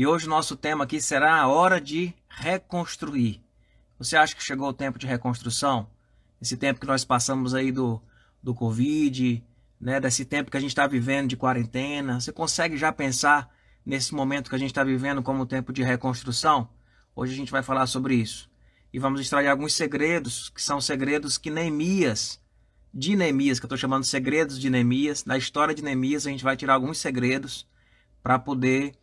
E hoje o nosso tema aqui será a hora de reconstruir. Você acha que chegou o tempo de reconstrução? Esse tempo que nós passamos aí do, do Covid, né, desse tempo que a gente está vivendo de quarentena. Você consegue já pensar nesse momento que a gente está vivendo como tempo de reconstrução? Hoje a gente vai falar sobre isso. E vamos extrair alguns segredos, que são segredos que Neemias, de Neemias, que eu estou chamando de segredos de Neemias, da história de Neemias, a gente vai tirar alguns segredos para poder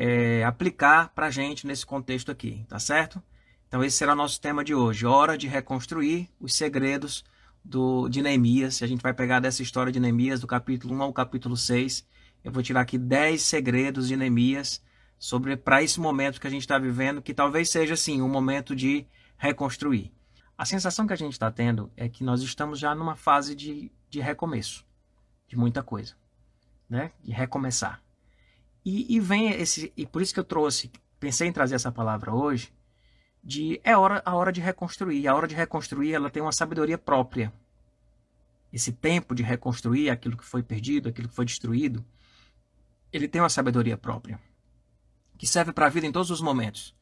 é, aplicar para a gente nesse contexto aqui, tá certo? Então esse será o nosso tema de hoje, hora de reconstruir os segredos do, de Neemias. A gente vai pegar dessa história de Neemias, do capítulo 1 ao capítulo 6. Eu vou tirar aqui 10 segredos de Neemias sobre para esse momento que a gente está vivendo, que talvez seja assim, um momento de reconstruir. A sensação que a gente está tendo é que nós estamos já numa fase de, de recomeço, de muita coisa, né? De recomeçar. E, e vem esse, e por isso que eu trouxe, pensei em trazer essa palavra hoje, de é hora, a hora de reconstruir. A hora de reconstruir ela tem uma sabedoria própria. Esse tempo de reconstruir aquilo que foi perdido, aquilo que foi destruído, ele tem uma sabedoria própria, que serve para a vida em todos os momentos.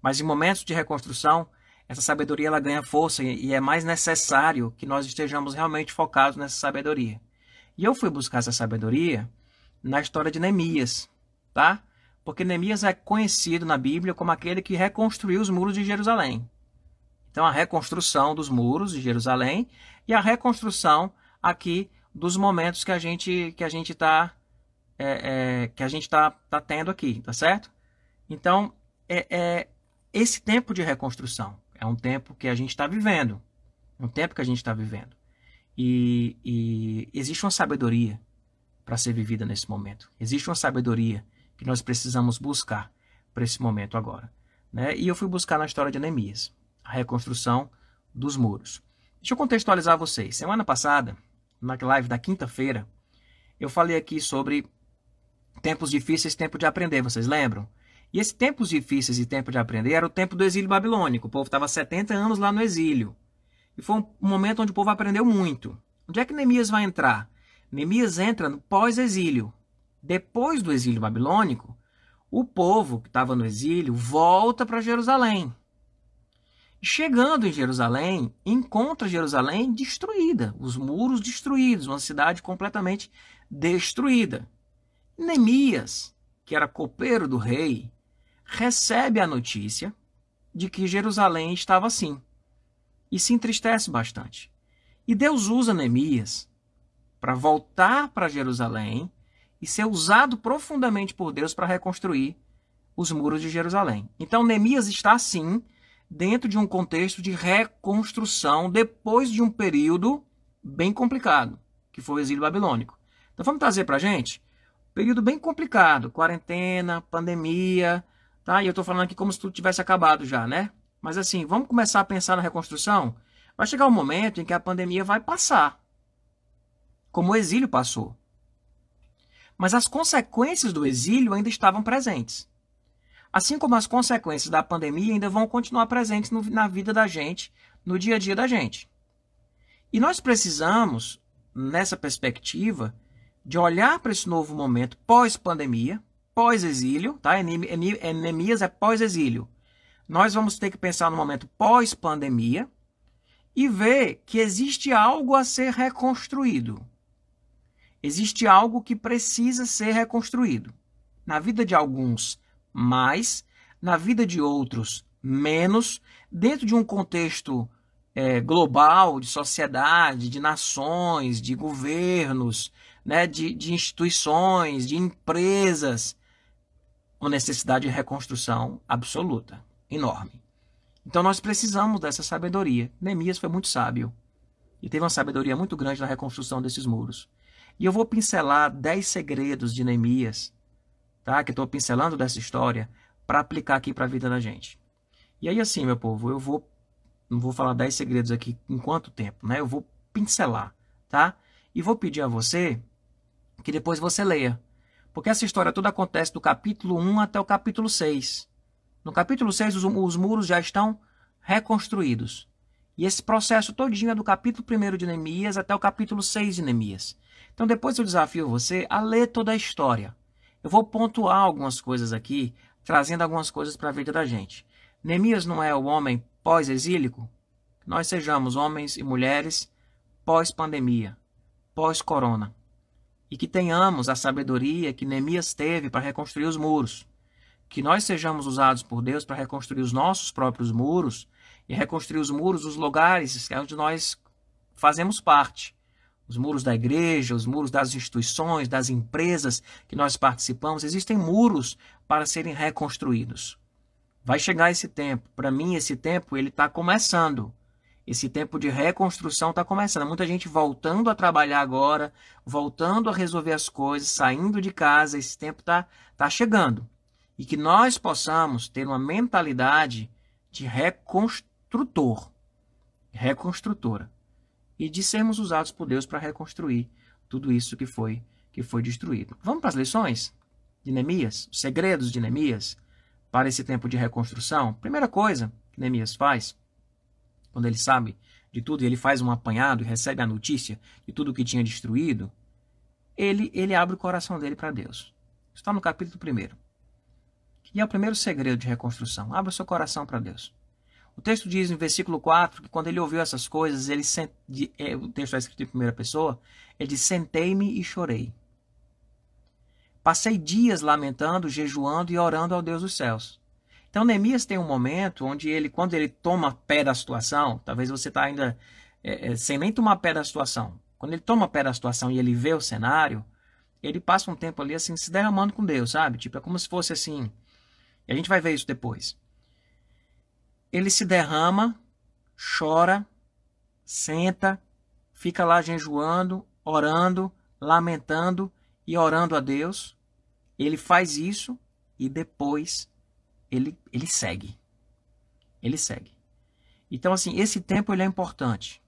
Mas em momentos de reconstrução, essa sabedoria ela ganha força e é mais necessário que nós estejamos realmente focados nessa sabedoria. E eu fui buscar essa sabedoria na história de Neemias, tá? porque Neemias é conhecido na Bíblia como aquele que reconstruiu os muros de Jerusalém. Então, a reconstrução dos muros de Jerusalém e a reconstrução aqui dos momentos que a gente que a gente está é, é, que a gente tá, tá tendo aqui, tá certo? Então, é, é esse tempo de reconstrução é um tempo que a gente está vivendo, um tempo que a gente está vivendo e, e existe uma sabedoria para ser vivida nesse momento. Existe uma sabedoria que nós precisamos buscar para esse momento agora. Né? E eu fui buscar na história de Neemias, a reconstrução dos muros. Deixa eu contextualizar vocês. Semana passada, na live da quinta-feira, eu falei aqui sobre tempos difíceis, tempo de aprender, vocês lembram? E esse tempos difíceis e tempo de aprender era o tempo do exílio babilônico. O povo estava 70 anos lá no exílio. E foi um momento onde o povo aprendeu muito. Onde é que Neemias vai entrar? Neemias entra no pós-exílio. Depois do exílio babilônico, o povo que estava no exílio volta para Jerusalém. Chegando em Jerusalém, encontra Jerusalém destruída, os muros destruídos, uma cidade completamente destruída. Neemias, que era copeiro do rei, recebe a notícia de que Jerusalém estava assim e se entristece bastante. E Deus usa Neemias para voltar para Jerusalém e ser usado profundamente por Deus para reconstruir os muros de Jerusalém. Então, Neemias está, sim, dentro de um contexto de reconstrução depois de um período bem complicado, que foi o exílio babilônico. Então, vamos trazer para a gente? Período bem complicado, quarentena, pandemia, tá? E eu estou falando aqui como se tudo tivesse acabado já, né? Mas assim, vamos começar a pensar na reconstrução? Vai chegar um momento em que a pandemia vai passar, como o exílio passou. Mas as consequências do exílio ainda estavam presentes. Assim como as consequências da pandemia ainda vão continuar presentes no, na vida da gente, no dia a dia da gente. E nós precisamos, nessa perspectiva, de olhar para esse novo momento pós-pandemia, pós-exílio, tá? Enemias é pós-exílio. Nós vamos ter que pensar no momento pós-pandemia e ver que existe algo a ser reconstruído. Existe algo que precisa ser reconstruído. Na vida de alguns, mais, na vida de outros, menos, dentro de um contexto é, global, de sociedade, de nações, de governos, né, de, de instituições, de empresas, uma necessidade de reconstrução absoluta, enorme. Então nós precisamos dessa sabedoria. Neemias foi muito sábio e teve uma sabedoria muito grande na reconstrução desses muros. E eu vou pincelar 10 segredos de Neemias, tá? que estou pincelando dessa história, para aplicar aqui para a vida da gente. E aí, assim, meu povo, eu vou. Não vou falar 10 segredos aqui em quanto tempo, né? Eu vou pincelar, tá? E vou pedir a você que depois você leia. Porque essa história toda acontece do capítulo 1 até o capítulo 6. No capítulo 6, os, os muros já estão reconstruídos. E esse processo todinho é do capítulo 1 de Neemias até o capítulo 6 de Neemias. Então depois eu desafio você a ler toda a história. Eu vou pontuar algumas coisas aqui trazendo algumas coisas para a vida da gente. Neemias não é o homem pós-exílico? Nós sejamos homens e mulheres pós-pandemia, pós-corona. E que tenhamos a sabedoria que Neemias teve para reconstruir os muros. Que nós sejamos usados por Deus para reconstruir os nossos próprios muros e reconstruir os muros dos lugares onde nós fazemos parte. Os muros da igreja, os muros das instituições, das empresas que nós participamos, existem muros para serem reconstruídos. Vai chegar esse tempo. Para mim, esse tempo ele está começando. Esse tempo de reconstrução está começando. Muita gente voltando a trabalhar agora, voltando a resolver as coisas, saindo de casa. Esse tempo está tá chegando. E que nós possamos ter uma mentalidade de reconstrutor, reconstrutora, e de sermos usados por Deus para reconstruir tudo isso que foi que foi destruído. Vamos para as lições de Neemias, os segredos de Neemias para esse tempo de reconstrução. Primeira coisa que Neemias faz quando ele sabe de tudo e ele faz um apanhado e recebe a notícia de tudo que tinha destruído, ele, ele abre o coração dele para Deus. Está no capítulo 1. E é o primeiro segredo de reconstrução. Abra o seu coração para Deus. O texto diz no versículo 4 que quando ele ouviu essas coisas, ele sent... É, o texto está escrito em primeira pessoa, ele diz: Sentei-me e chorei. Passei dias lamentando, jejuando e orando ao Deus dos céus. Então Neemias tem um momento onde ele, quando ele toma pé da situação, talvez você está ainda é, é, sem nem tomar pé da situação. Quando ele toma pé da situação e ele vê o cenário, ele passa um tempo ali assim se derramando com Deus, sabe? Tipo, é como se fosse assim. E a gente vai ver isso depois. Ele se derrama, chora, senta, fica lá jejuando, orando, lamentando e orando a Deus. Ele faz isso e depois ele, ele segue. Ele segue. Então, assim, esse tempo ele é importante,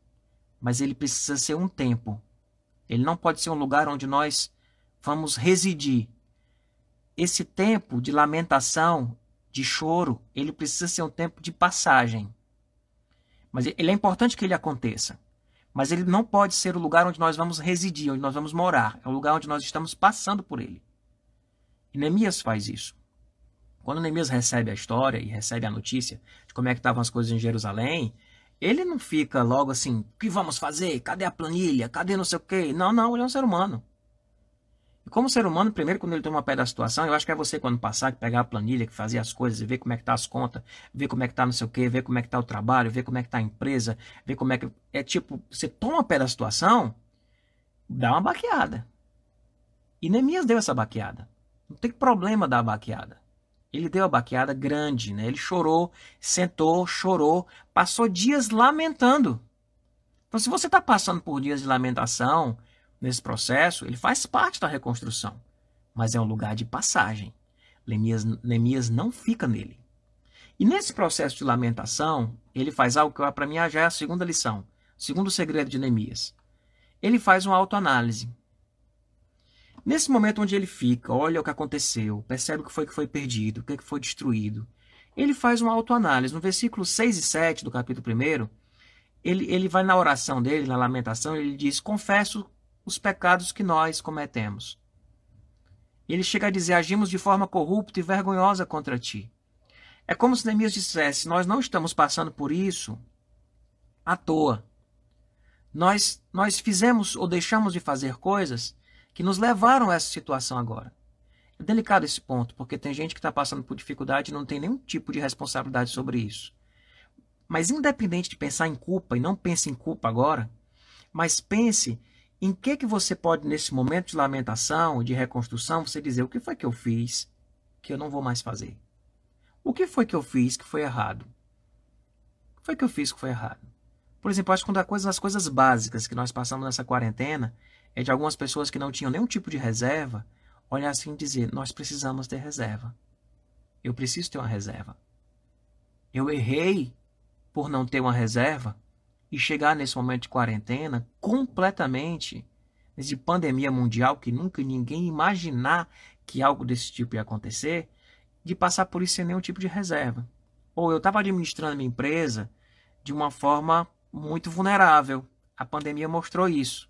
mas ele precisa ser um tempo. Ele não pode ser um lugar onde nós vamos residir. Esse tempo de lamentação, de choro, ele precisa ser um tempo de passagem. Mas ele é importante que ele aconteça. Mas ele não pode ser o lugar onde nós vamos residir, onde nós vamos morar. É o lugar onde nós estamos passando por ele. E Neemias faz isso. Quando Neemias recebe a história e recebe a notícia de como é que estavam as coisas em Jerusalém, ele não fica logo assim, o que vamos fazer? Cadê a planilha? Cadê não sei o quê? Não, não, ele é um ser humano. Como ser humano, primeiro quando ele toma pé da situação, eu acho que é você quando passar, que pegar a planilha, que fazia as coisas, ver como é que tá as contas, ver como é que tá não sei o quê, ver como é que tá o trabalho, ver como é que tá a empresa, ver como é que... É tipo, você toma pé da situação, dá uma baqueada. E Neemias deu essa baqueada. Não tem problema dar a baqueada. Ele deu a baqueada grande, né? Ele chorou, sentou, chorou, passou dias lamentando. Então, se você está passando por dias de lamentação nesse processo, ele faz parte da reconstrução, mas é um lugar de passagem. Neemias, não fica nele. E nesse processo de lamentação, ele faz algo que para mim já é a segunda lição, o segundo segredo de Neemias. Ele faz uma autoanálise. Nesse momento onde ele fica, olha o que aconteceu, percebe o que foi que foi perdido, o que, é foi destruído, ele faz uma autoanálise. No versículo 6 e 7 do capítulo 1, ele, ele vai na oração dele, na lamentação, ele diz: Confesso os pecados que nós cometemos. Ele chega a dizer: Agimos de forma corrupta e vergonhosa contra ti. É como se Neemias dissesse: Nós não estamos passando por isso à toa. Nós, nós fizemos ou deixamos de fazer coisas que nos levaram a essa situação agora. É delicado esse ponto, porque tem gente que está passando por dificuldade e não tem nenhum tipo de responsabilidade sobre isso. Mas independente de pensar em culpa, e não pense em culpa agora, mas pense em que que você pode, nesse momento de lamentação, de reconstrução, você dizer o que foi que eu fiz que eu não vou mais fazer? O que foi que eu fiz que foi errado? O que foi que eu fiz que foi errado? Por exemplo, acho que uma das coisas, as coisas básicas que nós passamos nessa quarentena é de algumas pessoas que não tinham nenhum tipo de reserva olhar assim e dizer: Nós precisamos ter reserva. Eu preciso ter uma reserva. Eu errei por não ter uma reserva e chegar nesse momento de quarentena completamente de pandemia mundial que nunca ninguém imaginar que algo desse tipo ia acontecer, de passar por isso sem nenhum tipo de reserva. Ou eu estava administrando minha empresa de uma forma muito vulnerável. A pandemia mostrou isso.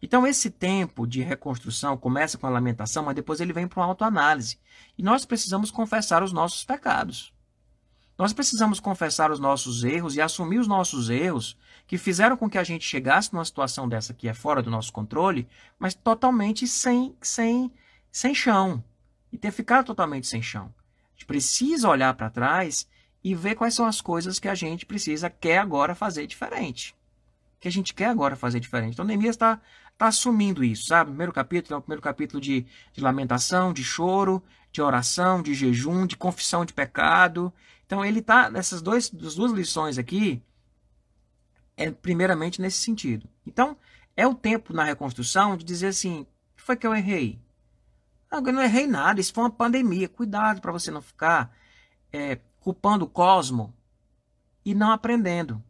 Então, esse tempo de reconstrução começa com a lamentação, mas depois ele vem para uma autoanálise. E nós precisamos confessar os nossos pecados. Nós precisamos confessar os nossos erros e assumir os nossos erros que fizeram com que a gente chegasse numa situação dessa que é fora do nosso controle, mas totalmente sem, sem, sem chão. E ter ficado totalmente sem chão. A gente precisa olhar para trás e ver quais são as coisas que a gente precisa, quer agora fazer diferente. Que a gente quer agora fazer diferente. Então, Neemias está tá assumindo isso, sabe? Primeiro capítulo é o primeiro capítulo de, de lamentação, de choro, de oração, de jejum, de confissão de pecado. Então, ele está, nessas dois, duas lições aqui, é primeiramente nesse sentido. Então, é o tempo na reconstrução de dizer assim: o que foi que eu errei? Não, eu não errei nada, isso foi uma pandemia. Cuidado para você não ficar é, culpando o cosmo e não aprendendo.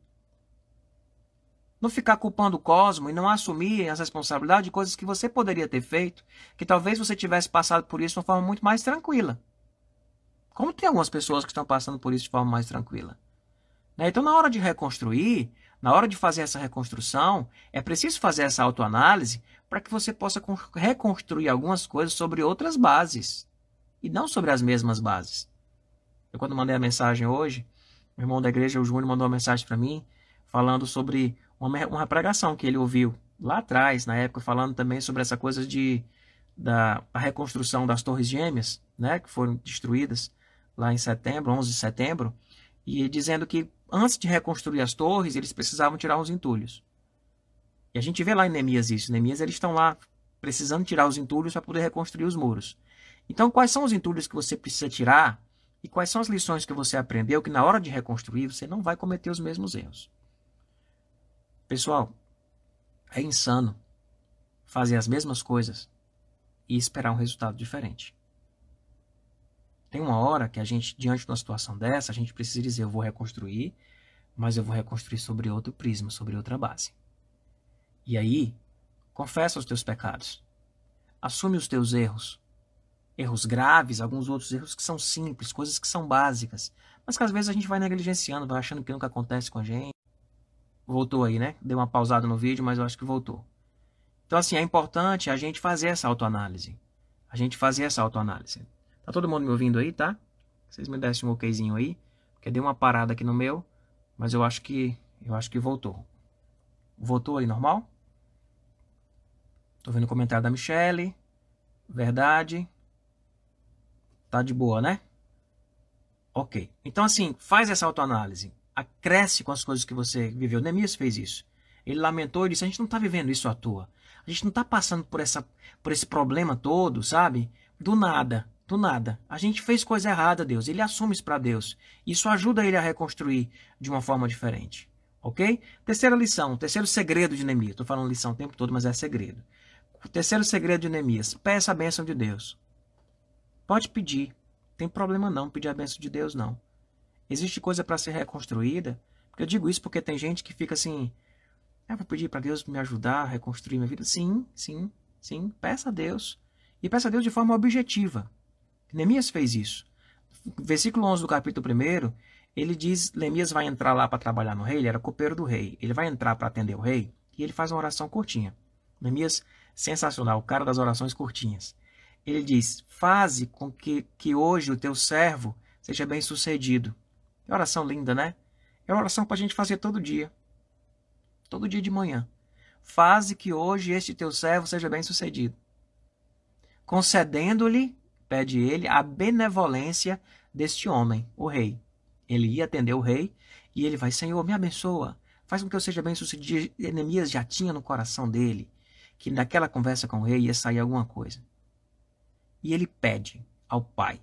Não ficar culpando o cosmo e não assumir as responsabilidades de coisas que você poderia ter feito, que talvez você tivesse passado por isso de uma forma muito mais tranquila. Como tem algumas pessoas que estão passando por isso de forma mais tranquila. Né? Então, na hora de reconstruir, na hora de fazer essa reconstrução, é preciso fazer essa autoanálise para que você possa reconstruir algumas coisas sobre outras bases e não sobre as mesmas bases. Eu, quando mandei a mensagem hoje, o irmão da igreja, o Júnior, mandou uma mensagem para mim falando sobre uma, uma pregação que ele ouviu lá atrás, na época, falando também sobre essa coisa de da reconstrução das Torres Gêmeas, né, que foram destruídas lá em setembro, 11 de setembro, e dizendo que antes de reconstruir as torres, eles precisavam tirar os entulhos. E a gente vê lá em Neemias isso. Neemias eles estão lá precisando tirar os entulhos para poder reconstruir os muros. Então, quais são os entulhos que você precisa tirar e quais são as lições que você aprendeu que na hora de reconstruir você não vai cometer os mesmos erros? Pessoal, é insano fazer as mesmas coisas e esperar um resultado diferente. Tem uma hora que a gente, diante de uma situação dessa, a gente precisa dizer: eu vou reconstruir, mas eu vou reconstruir sobre outro prisma, sobre outra base. E aí, confessa os teus pecados. Assume os teus erros. Erros graves, alguns outros erros que são simples, coisas que são básicas, mas que às vezes a gente vai negligenciando, vai achando que nunca acontece com a gente. Voltou aí, né? Deu uma pausada no vídeo, mas eu acho que voltou. Então, assim, é importante a gente fazer essa autoanálise. A gente fazer essa autoanálise. Tá todo mundo me ouvindo aí, tá? Vocês me dessem um okzinho aí, porque deu uma parada aqui no meu, mas eu acho que eu acho que voltou. Voltou aí normal? Tô vendo o comentário da Michelle. Verdade. Tá de boa, né? Ok. Então, assim, faz essa autoanálise. Acresce com as coisas que você viveu. Neemias fez isso. Ele lamentou e disse: A gente não está vivendo isso à toa. A gente não está passando por, essa, por esse problema todo, sabe? Do nada do nada. A gente fez coisa errada, Deus. Ele assume isso para Deus. Isso ajuda ele a reconstruir de uma forma diferente. Ok? Terceira lição, terceiro segredo de Neemias. Estou falando lição o tempo todo, mas é segredo. O terceiro segredo de Neemias. Peça a bênção de Deus. Pode pedir. Tem problema não pedir a bênção de Deus, não. Existe coisa para ser reconstruída. Eu digo isso porque tem gente que fica assim. Ah, vou pedir para Deus me ajudar a reconstruir minha vida. Sim, sim, sim. Peça a Deus. E peça a Deus de forma objetiva. Neemias fez isso. Versículo 11 do capítulo 1, ele diz, Neemias vai entrar lá para trabalhar no rei, ele era copeiro do rei. Ele vai entrar para atender o rei e ele faz uma oração curtinha. Neemias, sensacional, o cara das orações curtinhas. Ele diz, faze com que, que hoje o teu servo seja bem sucedido. Que oração linda, né? É uma oração para a gente fazer todo dia. Todo dia de manhã. Faze que hoje este teu servo seja bem sucedido. Concedendo-lhe pede ele a benevolência deste homem, o rei. Ele ia atender o rei e ele vai, Senhor, me abençoa, faz com que eu seja bem sucedido. Enemias já tinha no coração dele que naquela conversa com o rei ia sair alguma coisa. E ele pede ao pai.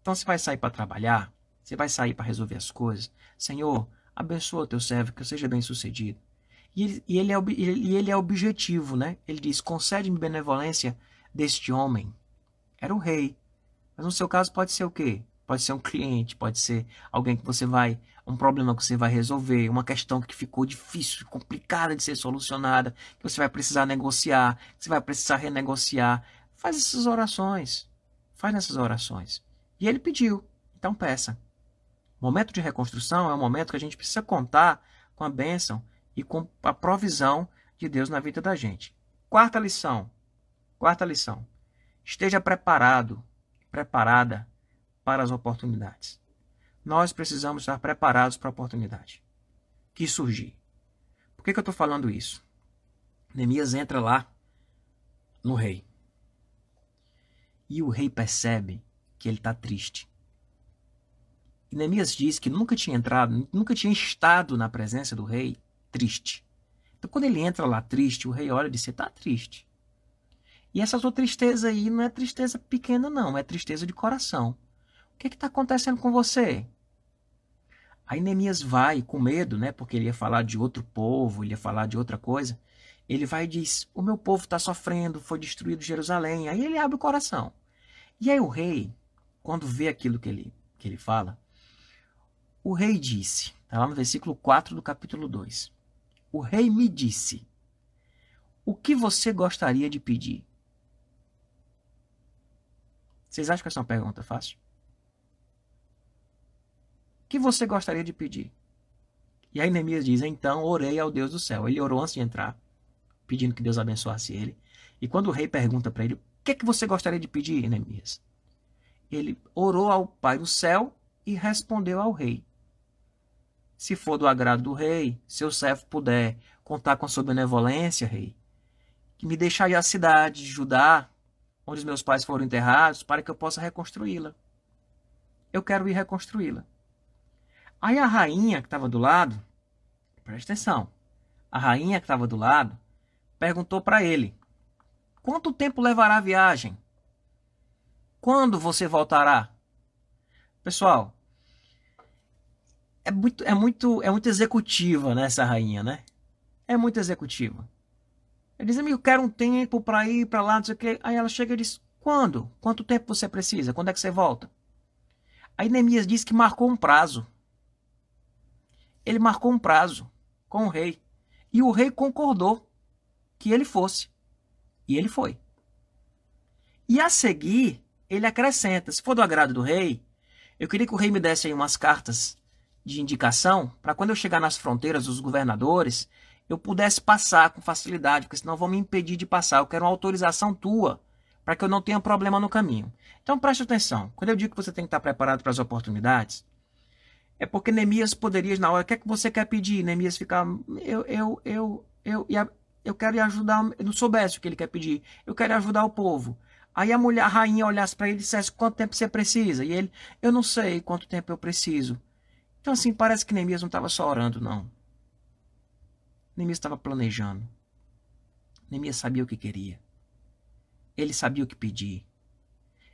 Então você vai sair para trabalhar, você vai sair para resolver as coisas. Senhor, abençoa o teu servo, que eu seja bem sucedido. E ele, e ele, é, e ele é objetivo, né? Ele diz: concede-me benevolência deste homem era o rei. Mas no seu caso pode ser o quê? Pode ser um cliente, pode ser alguém que você vai, um problema que você vai resolver, uma questão que ficou difícil, complicada de ser solucionada, que você vai precisar negociar, que você vai precisar renegociar. Faz essas orações. Faz essas orações. E ele pediu. Então peça. Momento de reconstrução é um momento que a gente precisa contar com a bênção e com a provisão de Deus na vida da gente. Quarta lição. Quarta lição. Esteja preparado, preparada para as oportunidades. Nós precisamos estar preparados para a oportunidade que surgir. Por que, que eu estou falando isso? Neemias entra lá no rei. E o rei percebe que ele está triste. E Neemias diz que nunca tinha entrado, nunca tinha estado na presença do rei triste. Então, quando ele entra lá triste, o rei olha e diz: Você está triste. E essa sua tristeza aí não é tristeza pequena, não, é tristeza de coração. O que está acontecendo com você? Aí Neemias vai com medo, né? Porque ele ia falar de outro povo, ele ia falar de outra coisa. Ele vai e diz: O meu povo está sofrendo, foi destruído Jerusalém. Aí ele abre o coração. E aí o rei, quando vê aquilo que ele, que ele fala, o rei disse, está lá no versículo 4 do capítulo 2. O rei me disse: O que você gostaria de pedir? Vocês acham que essa é uma pergunta fácil? O que você gostaria de pedir? E aí Neemias diz: Então orei ao Deus do céu. Ele orou antes de entrar, pedindo que Deus abençoasse ele. E quando o rei pergunta para ele: O que, é que você gostaria de pedir, Neemias? Ele orou ao Pai do céu e respondeu ao rei: Se for do agrado do rei, seu servo puder contar com a sua benevolência, rei, que me deixe aí a cidade de Judá onde os meus pais foram enterrados, para que eu possa reconstruí-la. Eu quero ir reconstruí-la. Aí a rainha que estava do lado, presta atenção, a rainha que estava do lado perguntou para ele: Quanto tempo levará a viagem? Quando você voltará? Pessoal, é muito, é muito, é muito executiva nessa né, rainha, né? É muito executiva. Ele diz, amigo, quero um tempo para ir para lá, não sei o quê. Aí ela chega e diz, quando? Quanto tempo você precisa? Quando é que você volta? Aí Neemias diz que marcou um prazo. Ele marcou um prazo com o rei. E o rei concordou que ele fosse. E ele foi. E a seguir, ele acrescenta: se for do agrado do rei, eu queria que o rei me desse aí umas cartas de indicação para quando eu chegar nas fronteiras dos governadores, eu pudesse passar com facilidade, porque senão vão me impedir de passar. Eu quero uma autorização tua para que eu não tenha problema no caminho. Então preste atenção. Quando eu digo que você tem que estar preparado para as oportunidades, é porque Neemias poderia, na hora, o que é que você quer pedir? Neemias ficar, eu, eu, eu, eu, eu, quero ajudar, eu não soubesse o que ele quer pedir, eu quero ajudar o povo. Aí a mulher, a rainha olhasse para ele e dissesse quanto tempo você precisa. E ele, eu não sei quanto tempo eu preciso. Então assim, parece que Neemias não estava só orando, não. Neemias estava planejando. Neemias sabia o que queria. Ele sabia o que pedir.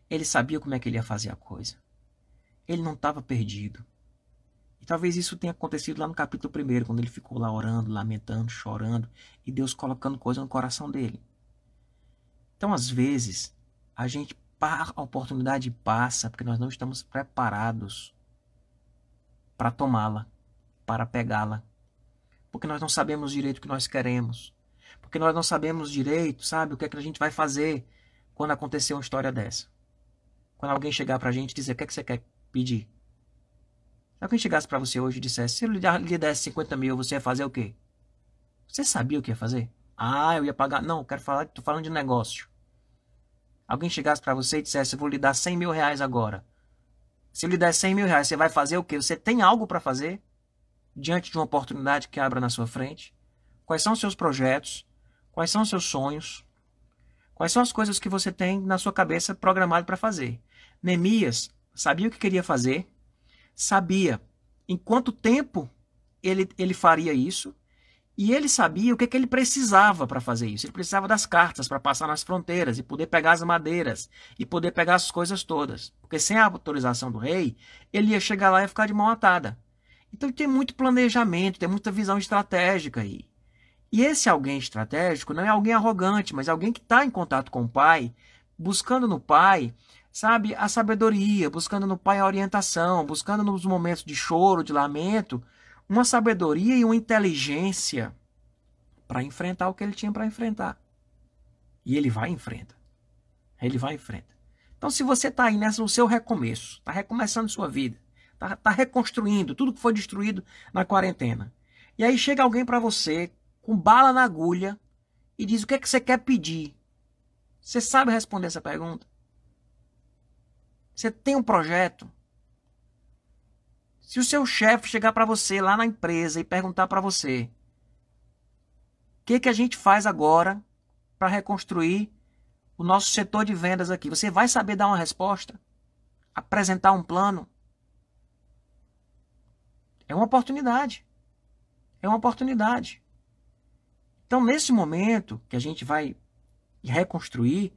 Ele sabia como é que ele ia fazer a coisa. Ele não estava perdido. E talvez isso tenha acontecido lá no capítulo 1, quando ele ficou lá orando, lamentando, chorando, e Deus colocando coisa no coração dele. Então, às vezes, a gente a oportunidade passa porque nós não estamos preparados para tomá-la, para pegá-la porque nós não sabemos direito o que nós queremos, porque nós não sabemos direito, sabe, o que é que a gente vai fazer quando acontecer uma história dessa. Quando alguém chegar para a gente e dizer o que é que você quer pedir. Se alguém chegasse para você hoje e dissesse, se ele lhe desse 50 mil, você ia fazer o quê? Você sabia o que ia fazer? Ah, eu ia pagar. Não, eu quero falar, tô falando de negócio. Alguém chegasse para você e dissesse, eu vou lhe dar 100 mil reais agora. Se eu lhe der 100 mil reais, você vai fazer o quê? Você tem algo para fazer? Diante de uma oportunidade que abra na sua frente? Quais são os seus projetos? Quais são os seus sonhos? Quais são as coisas que você tem na sua cabeça programado para fazer? Neemias sabia o que queria fazer, sabia em quanto tempo ele, ele faria isso, e ele sabia o que, que ele precisava para fazer isso. Ele precisava das cartas para passar nas fronteiras e poder pegar as madeiras e poder pegar as coisas todas. Porque sem a autorização do rei, ele ia chegar lá e ficar de mão atada. Então tem muito planejamento, tem muita visão estratégica aí. E esse alguém estratégico não é alguém arrogante, mas alguém que está em contato com o pai, buscando no pai, sabe, a sabedoria, buscando no pai a orientação, buscando nos momentos de choro, de lamento, uma sabedoria e uma inteligência para enfrentar o que ele tinha para enfrentar. E ele vai e enfrenta. Ele vai e enfrenta. Então, se você está aí nessa, no seu recomeço, está recomeçando sua vida, Tá, tá reconstruindo tudo que foi destruído na quarentena. E aí chega alguém para você com bala na agulha e diz o que, é que você quer pedir. Você sabe responder essa pergunta? Você tem um projeto? Se o seu chefe chegar para você lá na empresa e perguntar para você: "O que que a gente faz agora para reconstruir o nosso setor de vendas aqui?", você vai saber dar uma resposta? Apresentar um plano? É uma oportunidade. É uma oportunidade. Então, nesse momento que a gente vai reconstruir,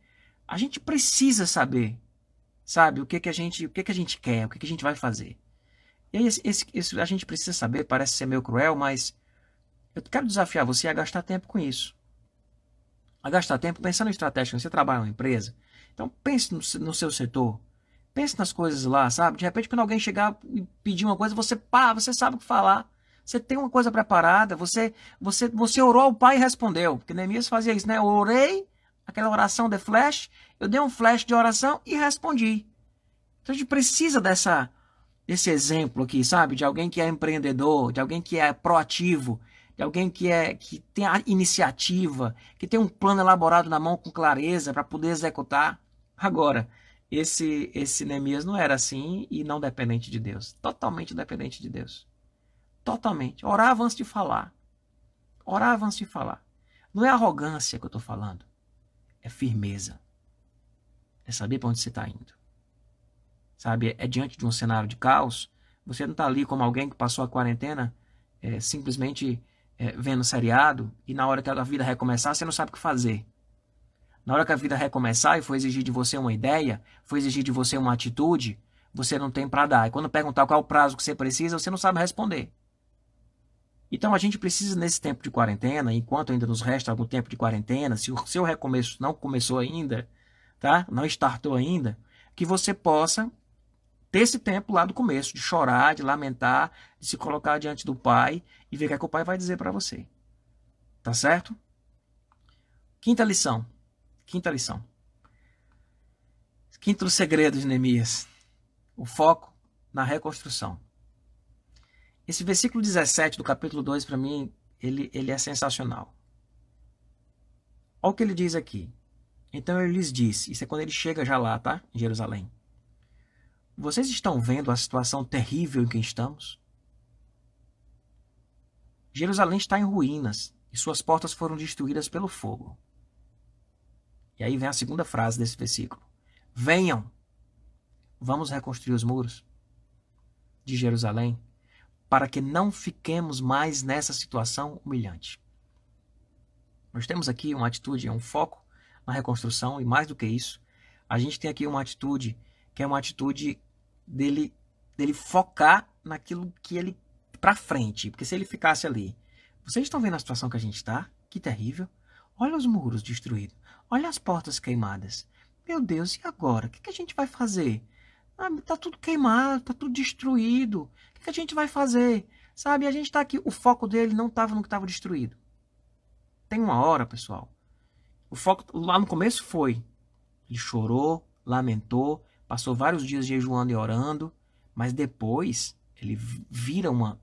a gente precisa saber, sabe, o que que a gente, o que que a gente quer, o que que a gente vai fazer. E aí, esse, esse, esse, a gente precisa saber, parece ser meio cruel, mas eu quero desafiar você a gastar tempo com isso. A gastar tempo pensando em estratégia. Você trabalha numa empresa, então pense no, no seu setor. Pense nas coisas lá, sabe? De repente, quando alguém chegar e pedir uma coisa, você pá, você sabe o que falar. Você tem uma coisa preparada, você você você orou ao Pai e respondeu. Porque Neemias fazia isso, né? Eu orei, aquela oração de flash, eu dei um flash de oração e respondi. Então a gente precisa dessa esse exemplo aqui, sabe? De alguém que é empreendedor, de alguém que é proativo, de alguém que é que tem a iniciativa, que tem um plano elaborado na mão com clareza para poder executar. Agora, esse esse Neemias não era assim e não dependente de Deus, totalmente dependente de Deus. Totalmente. Orava antes de falar. Orava antes de falar. Não é arrogância que eu estou falando. É firmeza. É saber para onde você está indo sabe? É diante de um cenário de caos. Você não está ali como alguém que passou a quarentena é, simplesmente é, vendo seriado e na hora que a vida recomeçar você não sabe o que fazer. Na hora que a vida recomeçar e for exigir de você uma ideia, for exigir de você uma atitude, você não tem para dar. E quando perguntar qual é o prazo que você precisa, você não sabe responder. Então a gente precisa nesse tempo de quarentena, enquanto ainda nos resta algum tempo de quarentena, se o seu recomeço não começou ainda, tá? Não startou ainda, que você possa ter esse tempo lá do começo, de chorar, de lamentar, de se colocar diante do pai e ver o que, é que o pai vai dizer para você. Tá certo? Quinta lição. Quinta lição. Quinto segredo de Neemias. O foco na reconstrução. Esse versículo 17 do capítulo 2, para mim, ele, ele é sensacional. Olha o que ele diz aqui. Então ele lhes disse, isso é quando ele chega já lá, tá? Em Jerusalém. Vocês estão vendo a situação terrível em que estamos? Jerusalém está em ruínas e suas portas foram destruídas pelo fogo. E aí vem a segunda frase desse versículo: Venham, vamos reconstruir os muros de Jerusalém, para que não fiquemos mais nessa situação humilhante. Nós temos aqui uma atitude, um foco na reconstrução, e mais do que isso, a gente tem aqui uma atitude que é uma atitude dele, dele focar naquilo que ele para frente, porque se ele ficasse ali, vocês estão vendo a situação que a gente está? Que terrível! Olha os muros destruídos, olha as portas queimadas. Meu Deus, e agora? O que, a gente vai fazer? Ah, tá tudo queimado, tá tudo destruído. O que, que a gente vai fazer? Sabe, a gente está aqui. O foco dele não estava no que estava destruído. Tem uma hora, pessoal. O foco lá no começo foi. Ele chorou, lamentou, passou vários dias jejuando e orando, mas depois ele vira uma,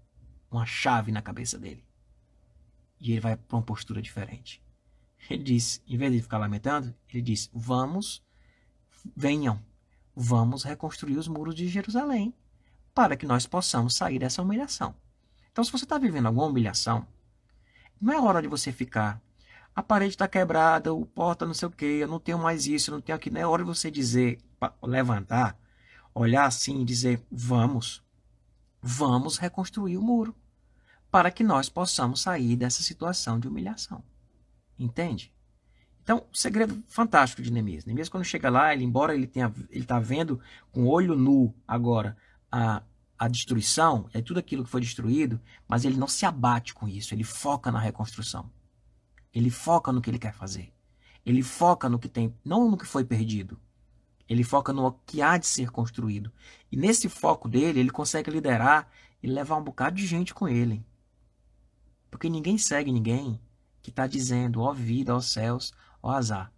uma chave na cabeça dele. E ele vai para uma postura diferente. Ele diz, em vez de ficar lamentando, ele diz: Vamos, venham, vamos reconstruir os muros de Jerusalém, para que nós possamos sair dessa humilhação. Então, se você está vivendo alguma humilhação, não é hora de você ficar. A parede está quebrada, o porta não sei o que, eu não tenho mais isso, eu não tenho aquilo. Não é hora de você dizer, levantar, olhar assim e dizer: vamos, vamos reconstruir o muro para que nós possamos sair dessa situação de humilhação. Entende? Então, o segredo fantástico de Neemias. Neemias, quando chega lá, ele, embora ele tenha, ele está vendo com olho nu agora a, a destruição, é tudo aquilo que foi destruído, mas ele não se abate com isso, ele foca na reconstrução. Ele foca no que ele quer fazer. Ele foca no que tem, não no que foi perdido, ele foca no que há de ser construído. E nesse foco dele, ele consegue liderar e levar um bocado de gente com ele. Porque ninguém segue ninguém que está dizendo, ó vida, ó céus, ó azar.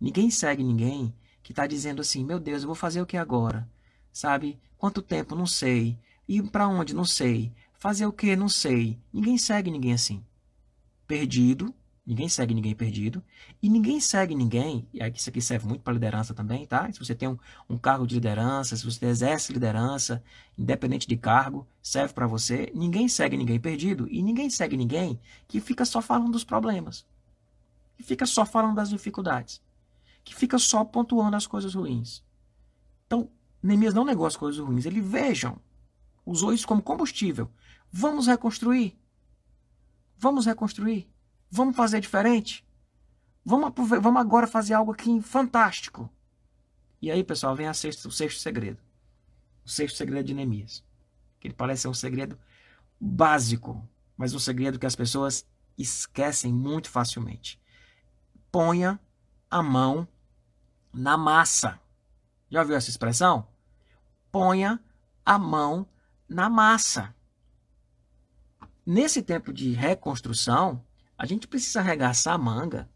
Ninguém segue ninguém que está dizendo assim, meu Deus, eu vou fazer o que agora? Sabe? Quanto tempo? Não sei. Ir para onde? Não sei. Fazer o que? Não sei. Ninguém segue ninguém assim. Perdido, Ninguém segue ninguém perdido. E ninguém segue ninguém. E isso aqui serve muito para liderança também, tá? Se você tem um, um, cargo de liderança, se você exerce liderança, independente de cargo, serve para você. Ninguém segue ninguém perdido. E ninguém segue ninguém que fica só falando dos problemas. Que fica só falando das dificuldades. Que fica só pontuando as coisas ruins. Então, Neemias não negou as coisas ruins. Ele, vejam, usou isso como combustível. Vamos reconstruir. Vamos reconstruir. Vamos fazer diferente? Vamos, vamos agora fazer algo aqui fantástico. E aí, pessoal, vem sexta, o sexto segredo. O sexto segredo de Neemias. Que ele parece ser um segredo básico, mas um segredo que as pessoas esquecem muito facilmente. Ponha a mão na massa. Já ouviu essa expressão? Ponha a mão na massa. Nesse tempo de reconstrução, a gente precisa arregaçar a manga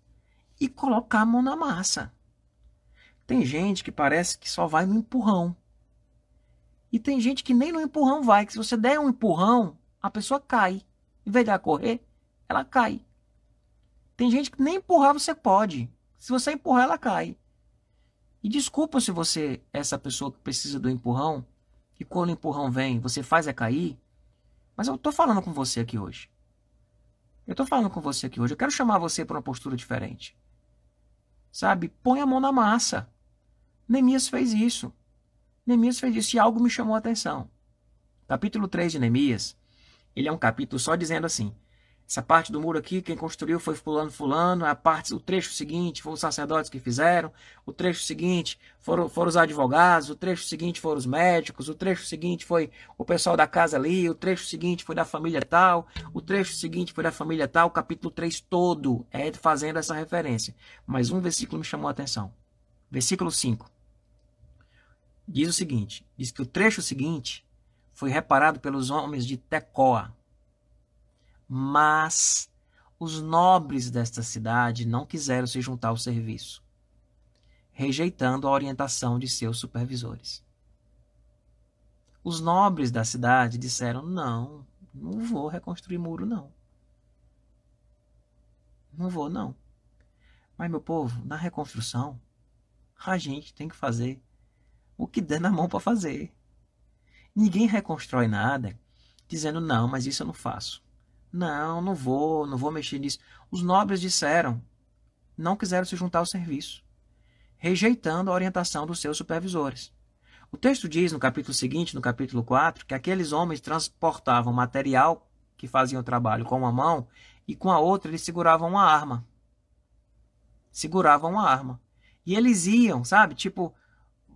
e colocar a mão na massa. Tem gente que parece que só vai no empurrão. E tem gente que nem no empurrão vai, que se você der um empurrão, a pessoa cai. Em vez de ela correr, ela cai. Tem gente que nem empurrar você pode. Se você empurrar, ela cai. E desculpa se você é essa pessoa que precisa do empurrão, e quando o empurrão vem, você faz é cair. Mas eu estou falando com você aqui hoje. Eu estou falando com você aqui hoje. Eu quero chamar você para uma postura diferente. Sabe? Põe a mão na massa. Neemias fez isso. Neemias fez isso e algo me chamou a atenção. Capítulo 3 de Neemias, ele é um capítulo só dizendo assim: essa parte do muro aqui, quem construiu foi fulano, fulano. A parte, o trecho seguinte foram os sacerdotes que fizeram. O trecho seguinte foram, foram os advogados. O trecho seguinte foram os médicos. O trecho seguinte foi o pessoal da casa ali. O trecho seguinte foi da família tal. O trecho seguinte foi da família tal. O capítulo 3 todo é fazendo essa referência. Mas um versículo me chamou a atenção. Versículo 5. Diz o seguinte: diz que o trecho seguinte foi reparado pelos homens de Tecoa mas os nobres desta cidade não quiseram se juntar ao serviço, rejeitando a orientação de seus supervisores. Os nobres da cidade disseram: não, não vou reconstruir muro, não. Não vou, não. Mas, meu povo, na reconstrução, a gente tem que fazer o que der na mão para fazer. Ninguém reconstrói nada dizendo: não, mas isso eu não faço. Não, não vou, não vou mexer nisso. Os nobres disseram, não quiseram se juntar ao serviço, rejeitando a orientação dos seus supervisores. O texto diz no capítulo seguinte, no capítulo 4, que aqueles homens transportavam material que faziam o trabalho com uma mão e com a outra eles seguravam uma arma. Seguravam uma arma. E eles iam, sabe, tipo,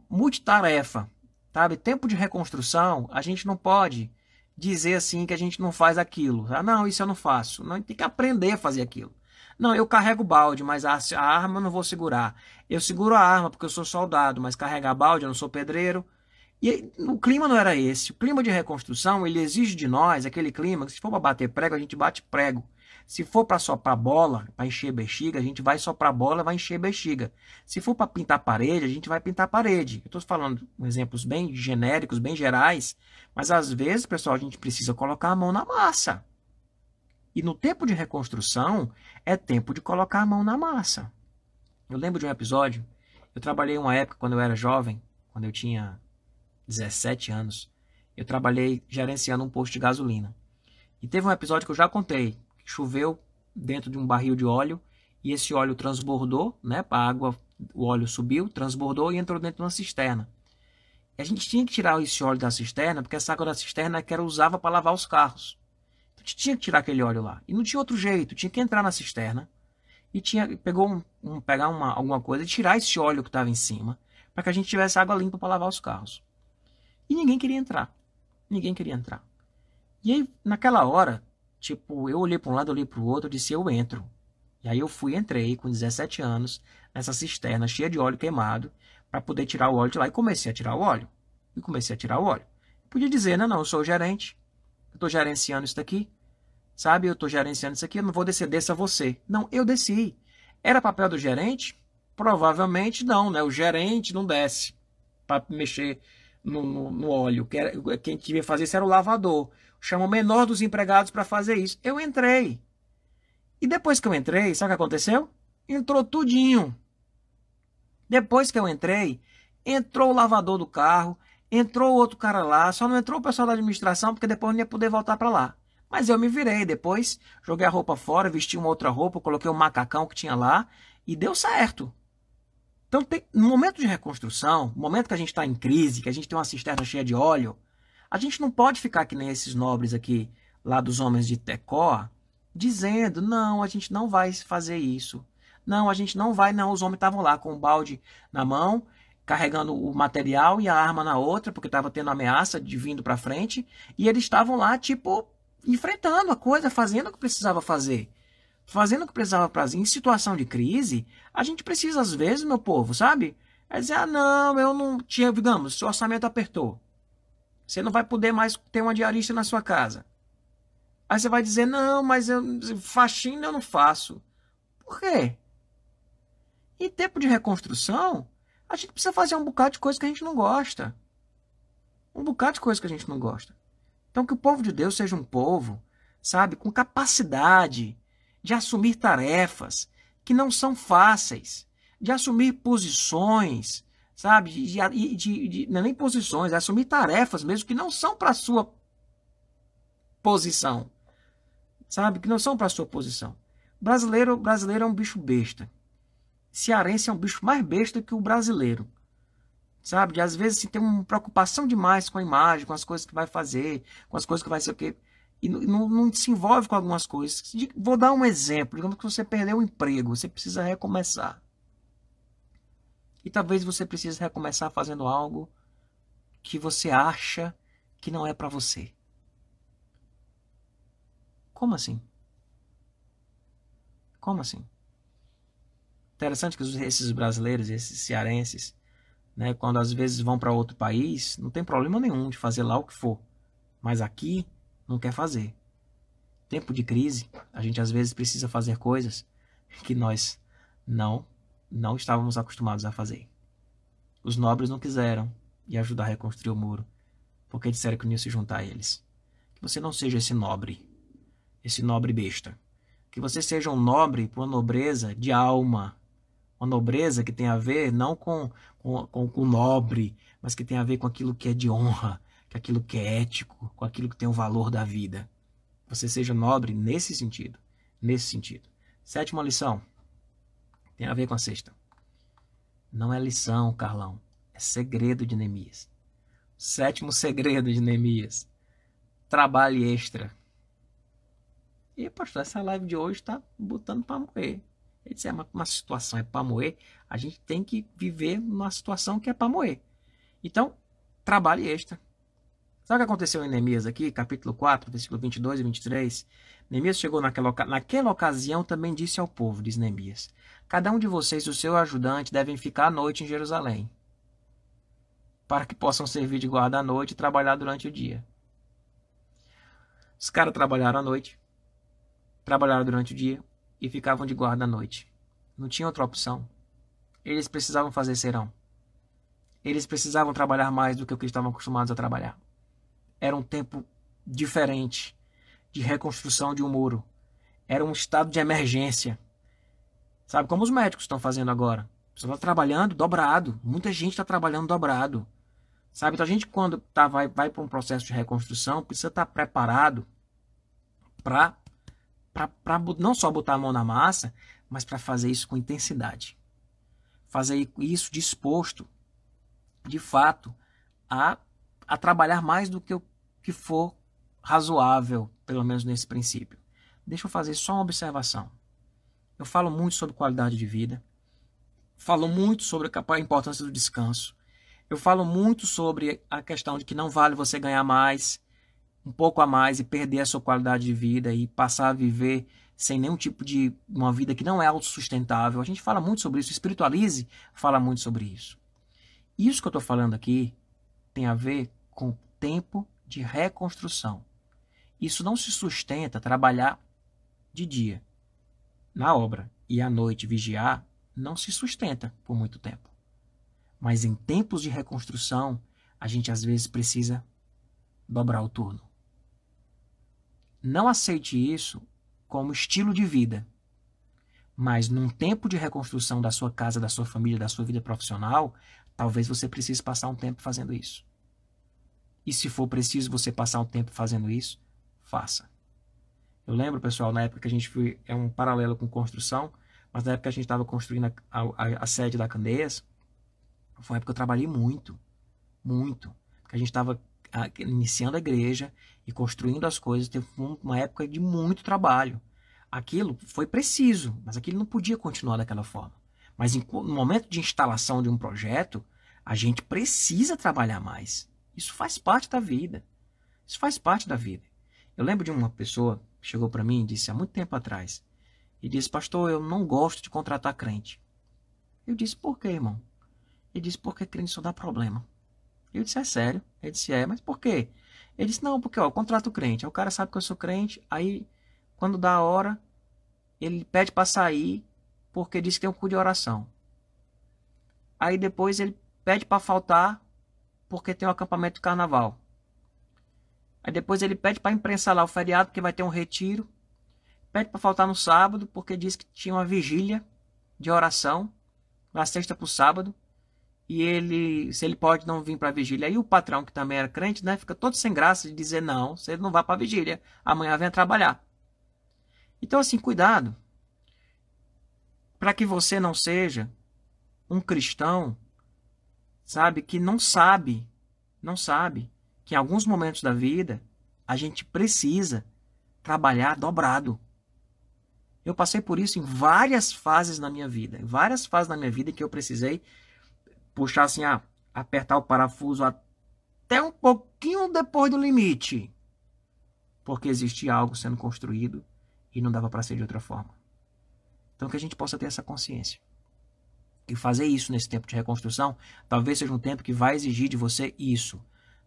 multitarefa, sabe? Tempo de reconstrução, a gente não pode dizer assim que a gente não faz aquilo. Ah, não, isso eu não faço. Não, tem que aprender a fazer aquilo. Não, eu carrego balde, mas a, a arma eu não vou segurar. Eu seguro a arma porque eu sou soldado, mas carregar balde eu não sou pedreiro. E o clima não era esse. O clima de reconstrução, ele exige de nós aquele clima que se for para bater prego, a gente bate prego. Se for para soprar bola, para encher bexiga, a gente vai soprar bola, vai encher bexiga. Se for para pintar parede, a gente vai pintar parede. Eu estou falando exemplos bem genéricos, bem gerais, mas às vezes, pessoal, a gente precisa colocar a mão na massa. E no tempo de reconstrução, é tempo de colocar a mão na massa. Eu lembro de um episódio, eu trabalhei uma época quando eu era jovem, quando eu tinha 17 anos, eu trabalhei gerenciando um posto de gasolina. E teve um episódio que eu já contei, choveu dentro de um barril de óleo e esse óleo transbordou, né? A água, o óleo subiu, transbordou e entrou dentro de uma cisterna. A gente tinha que tirar esse óleo da cisterna, porque essa água da cisterna é que era usava para lavar os carros. Então a gente tinha que tirar aquele óleo lá. E não tinha outro jeito, tinha que entrar na cisterna e tinha pegou um, um pegar uma, alguma coisa e tirar esse óleo que estava em cima, para que a gente tivesse água limpa para lavar os carros. E ninguém queria entrar. Ninguém queria entrar. E aí, naquela hora, Tipo, eu olhei para um lado, olhei para o outro, disse eu entro. E aí eu fui, entrei com 17 anos nessa cisterna cheia de óleo queimado para poder tirar o óleo de lá e comecei a tirar o óleo. E comecei a tirar o óleo. Podia dizer, não, não, eu sou o gerente, eu estou gerenciando isso daqui, sabe? Eu estou gerenciando isso aqui, eu não vou descer, desça você. Não, eu desci. Era papel do gerente? Provavelmente não, né? O gerente não desce para mexer no, no, no óleo. Quem devia fazer isso era o lavador chama o menor dos empregados para fazer isso. Eu entrei. E depois que eu entrei, sabe o que aconteceu? Entrou tudinho. Depois que eu entrei, entrou o lavador do carro, entrou outro cara lá, só não entrou o pessoal da administração, porque depois não ia poder voltar para lá. Mas eu me virei depois, joguei a roupa fora, vesti uma outra roupa, coloquei o um macacão que tinha lá e deu certo. Então, tem, no momento de reconstrução, no momento que a gente está em crise, que a gente tem uma cisterna cheia de óleo, a gente não pode ficar que nem esses nobres aqui, lá dos homens de Tecó, dizendo: não, a gente não vai fazer isso. Não, a gente não vai, não. Os homens estavam lá com o balde na mão carregando o material e a arma na outra, porque estava tendo ameaça de vindo para frente, e eles estavam lá, tipo, enfrentando a coisa, fazendo o que precisava fazer. Fazendo o que precisava fazer. Em situação de crise, a gente precisa, às vezes, meu povo, sabe? É dizer, ah, não, eu não tinha, digamos, seu orçamento apertou. Você não vai poder mais ter uma diarista na sua casa. Aí você vai dizer, não, mas eu, faxina eu não faço. Por quê? Em tempo de reconstrução, a gente precisa fazer um bocado de coisa que a gente não gosta. Um bocado de coisa que a gente não gosta. Então, que o povo de Deus seja um povo, sabe, com capacidade de assumir tarefas que não são fáceis, de assumir posições, sabe, de, de, de, não é nem posições, é assumir tarefas mesmo que não são para a sua posição, sabe, que não são para a sua posição. Brasileiro, brasileiro é um bicho besta cearense é um bicho mais besta que o brasileiro. Sabe? De, às vezes assim, tem uma preocupação demais com a imagem, com as coisas que vai fazer, com as coisas que vai ser o quê. E não, não, se envolve com algumas coisas. Vou dar um exemplo. Digamos que você perdeu o emprego, você precisa recomeçar. E talvez você precise recomeçar fazendo algo que você acha que não é para você. Como assim? Como assim? Interessante que esses brasileiros, esses cearenses, né, quando às vezes vão para outro país, não tem problema nenhum de fazer lá o que for. Mas aqui não quer fazer. Tempo de crise, a gente às vezes precisa fazer coisas que nós não não estávamos acostumados a fazer. Os nobres não quiseram e ajudar a reconstruir o muro, porque disseram que não ia se juntar a eles. Que você não seja esse nobre, esse nobre besta. Que você seja um nobre por uma nobreza de alma, uma nobreza que tem a ver não com, com, com, com nobre, mas que tem a ver com aquilo que é de honra, com aquilo que é ético, com aquilo que tem o valor da vida. Você seja nobre nesse sentido. Nesse sentido. Sétima lição. Tem a ver com a sexta. Não é lição, Carlão. É segredo de Neemias. Sétimo segredo de Neemias. Trabalho extra. E, pastor, essa live de hoje está botando para morrer. Ele disse, é uma, situação é para moer, a gente tem que viver numa situação que é para moer. Então, trabalhe extra. Sabe o que aconteceu em Neemias aqui, capítulo 4, versículo 22 e 23? Neemias chegou naquela, naquela ocasião também disse ao povo, diz Neemias, cada um de vocês e o seu ajudante devem ficar à noite em Jerusalém, para que possam servir de guarda à noite e trabalhar durante o dia. Os caras trabalharam à noite, trabalharam durante o dia, e ficavam de guarda à noite. Não tinha outra opção. Eles precisavam fazer serão. Eles precisavam trabalhar mais do que o que estavam acostumados a trabalhar. Era um tempo diferente de reconstrução de um muro. Era um estado de emergência. Sabe como os médicos estão fazendo agora? Você está trabalhando dobrado. Muita gente está trabalhando dobrado. Sabe? Então a gente, quando tá, vai, vai para um processo de reconstrução, precisa estar tá preparado para para não só botar a mão na massa, mas para fazer isso com intensidade. Fazer isso disposto, de fato, a, a trabalhar mais do que o que for razoável, pelo menos nesse princípio. Deixa eu fazer só uma observação. Eu falo muito sobre qualidade de vida, falo muito sobre a importância do descanso, eu falo muito sobre a questão de que não vale você ganhar mais um pouco a mais e perder a sua qualidade de vida e passar a viver sem nenhum tipo de uma vida que não é autossustentável. A gente fala muito sobre isso, espiritualize fala muito sobre isso. Isso que eu estou falando aqui tem a ver com tempo de reconstrução. Isso não se sustenta trabalhar de dia na obra e à noite vigiar não se sustenta por muito tempo. Mas em tempos de reconstrução, a gente às vezes precisa dobrar o turno. Não aceite isso como estilo de vida. Mas num tempo de reconstrução da sua casa, da sua família, da sua vida profissional, talvez você precise passar um tempo fazendo isso. E se for preciso você passar um tempo fazendo isso, faça. Eu lembro, pessoal, na época que a gente foi. É um paralelo com construção, mas na época que a gente estava construindo a, a, a, sede da Candeias, foi uma época que eu trabalhei muito. Muito. Porque a gente estava iniciando a igreja e construindo as coisas. Teve uma época de muito trabalho. Aquilo foi preciso, mas aquilo não podia continuar daquela forma. Mas em, no momento de instalação de um projeto, a gente precisa trabalhar mais. Isso faz parte da vida. Isso faz parte da vida. Eu lembro de uma pessoa chegou para mim e disse há muito tempo atrás, e disse, pastor, eu não gosto de contratar crente. Eu disse, por quê, irmão? Ele disse, porque crente só dá problema. Eu disse, é sério? Ele disse, é, mas por quê? Ele disse, não, porque ó, eu contrato crente. Aí o cara sabe que eu sou crente, aí quando dá a hora, ele pede para sair porque diz que tem um cu de oração. Aí depois ele pede para faltar porque tem um acampamento de carnaval. Aí depois ele pede para imprensar lá o feriado porque vai ter um retiro. Pede para faltar no sábado porque diz que tinha uma vigília de oração na sexta para o sábado. E ele, se ele pode não vir para a vigília. Aí o patrão, que também era crente, né, fica todo sem graça de dizer: não, você não vai para a vigília, amanhã vem trabalhar. Então, assim, cuidado para que você não seja um cristão, sabe, que não sabe, não sabe que em alguns momentos da vida a gente precisa trabalhar dobrado. Eu passei por isso em várias fases na minha vida, em várias fases na minha vida que eu precisei puxar assim, ah, apertar o parafuso até um pouquinho depois do limite, porque existia algo sendo construído e não dava para ser de outra forma. Então que a gente possa ter essa consciência. E fazer isso nesse tempo de reconstrução, talvez seja um tempo que vai exigir de você isso.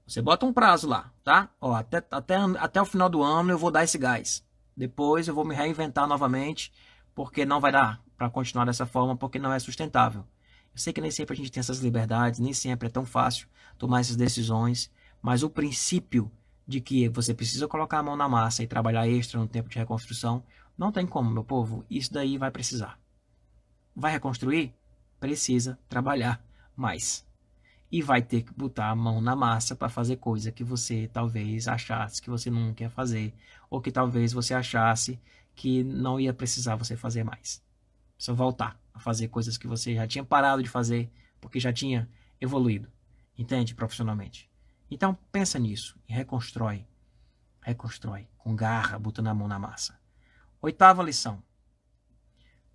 Você bota um prazo lá, tá? Ó, até, até, até o final do ano eu vou dar esse gás. Depois eu vou me reinventar novamente, porque não vai dar para continuar dessa forma, porque não é sustentável. Eu sei que nem sempre a gente tem essas liberdades, nem sempre é tão fácil tomar essas decisões, mas o princípio de que você precisa colocar a mão na massa e trabalhar extra no tempo de reconstrução, não tem como, meu povo. Isso daí vai precisar. Vai reconstruir? Precisa trabalhar mais. E vai ter que botar a mão na massa para fazer coisa que você talvez achasse que você não quer fazer. Ou que talvez você achasse que não ia precisar você fazer mais. Precisa voltar a fazer coisas que você já tinha parado de fazer porque já tinha evoluído. Entende? Profissionalmente. Então pensa nisso e reconstrói. Reconstrói com garra, botando a mão na massa. Oitava lição.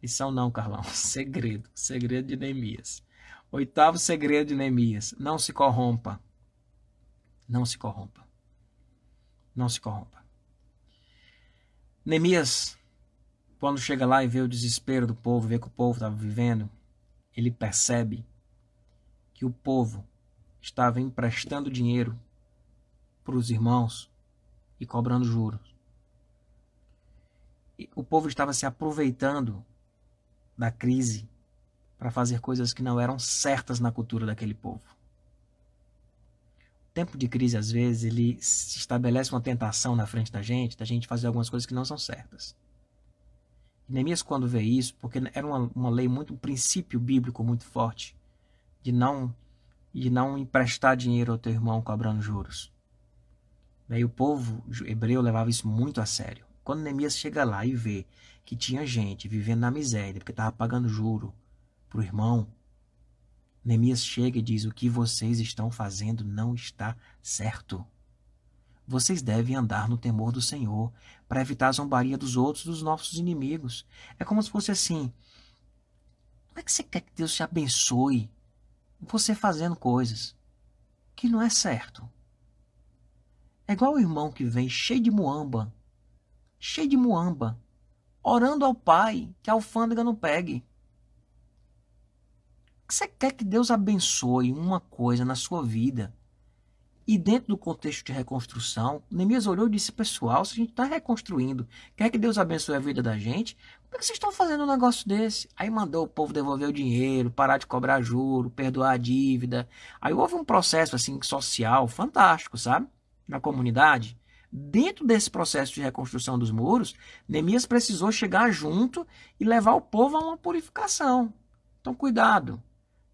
Lição não, Carlão. Segredo. Segredo de Neemias. Oitavo segredo de Neemias. Não se corrompa. Não se corrompa. Não se corrompa. Neemias, quando chega lá e vê o desespero do povo, vê que o povo estava vivendo, ele percebe que o povo estava emprestando dinheiro para os irmãos e cobrando juros o povo estava se aproveitando da crise para fazer coisas que não eram certas na cultura daquele povo. O tempo de crise, às vezes, ele estabelece uma tentação na frente da gente, da gente fazer algumas coisas que não são certas. E Neemias, quando vê isso, porque era uma, uma lei muito, um princípio bíblico muito forte, de não, de não emprestar dinheiro ao teu irmão cobrando juros. Daí o povo hebreu levava isso muito a sério. Quando Neemias chega lá e vê que tinha gente vivendo na miséria, porque estava pagando juro para o irmão, Neemias chega e diz: O que vocês estão fazendo não está certo. Vocês devem andar no temor do Senhor para evitar a zombaria dos outros, dos nossos inimigos. É como se fosse assim: Como é que você quer que Deus te abençoe? Você fazendo coisas que não é certo. É igual o irmão que vem cheio de muamba cheio de muamba, orando ao Pai que a alfândega não pegue. Você quer que Deus abençoe uma coisa na sua vida e dentro do contexto de reconstrução, Neemias olhou e disse: Pessoal, se a gente está reconstruindo, quer que Deus abençoe a vida da gente, como é que vocês estão fazendo um negócio desse? Aí mandou o povo devolver o dinheiro, parar de cobrar juro, perdoar a dívida. Aí houve um processo assim social fantástico, sabe? Na comunidade dentro desse processo de reconstrução dos muros, Neemias precisou chegar junto e levar o povo a uma purificação. Então, cuidado,